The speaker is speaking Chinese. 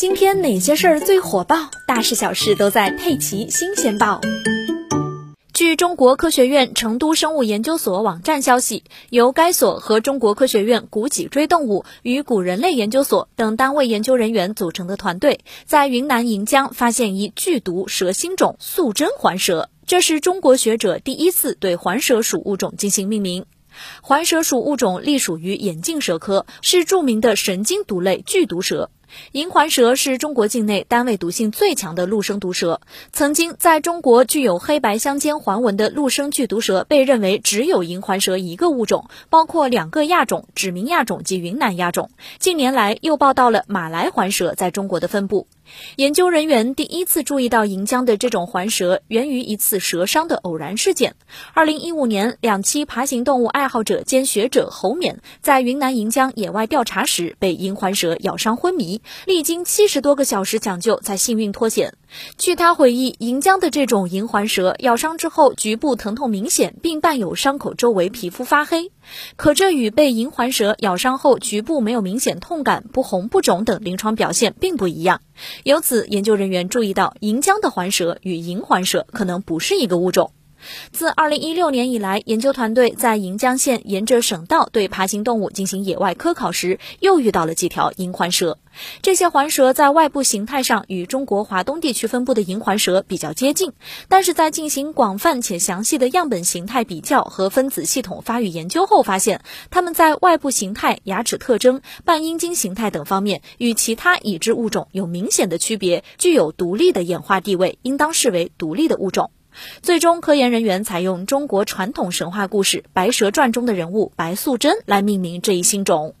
今天哪些事儿最火爆？大事小事都在《佩奇新鲜报》。据中国科学院成都生物研究所网站消息，由该所和中国科学院古脊椎动物与古人类研究所等单位研究人员组成的团队，在云南盈江发现一剧毒蛇新种素贞环蛇，这是中国学者第一次对环蛇属物种进行命名。环蛇属物种隶属于眼镜蛇科，是著名的神经毒类剧毒蛇。银环蛇是中国境内单位毒性最强的陆生毒蛇。曾经在中国具有黑白相间环纹的陆生剧毒蛇，被认为只有银环蛇一个物种，包括两个亚种——指明亚种及云南亚种。近年来又报道了马来环蛇在中国的分布。研究人员第一次注意到银江的这种环蛇，源于一次蛇伤的偶然事件。二零一五年，两栖爬行动物爱好者兼学者侯冕在云南盈江野外调查时，被银环蛇咬伤昏迷，历经七十多个小时抢救，才幸运脱险。据他回忆，银江的这种银环蛇咬伤之后，局部疼痛明显，并伴有伤口周围皮肤发黑。可这与被银环蛇咬伤后局部没有明显痛感、不红不肿等临床表现并不一样。由此，研究人员注意到，银江的环蛇与银环蛇可能不是一个物种。自2016年以来，研究团队在盈江县沿着省道对爬行动物进行野外科考时，又遇到了几条银环蛇。这些环蛇在外部形态上与中国华东地区分布的银环蛇比较接近，但是在进行广泛且详细的样本形态比较和分子系统发育研究后，发现它们在外部形态、牙齿特征、半阴茎形态等方面与其他已知物种有明显的区别，具有独立的演化地位，应当视为独立的物种。最终，科研人员采用中国传统神话故事《白蛇传》中的人物白素贞来命名这一新种。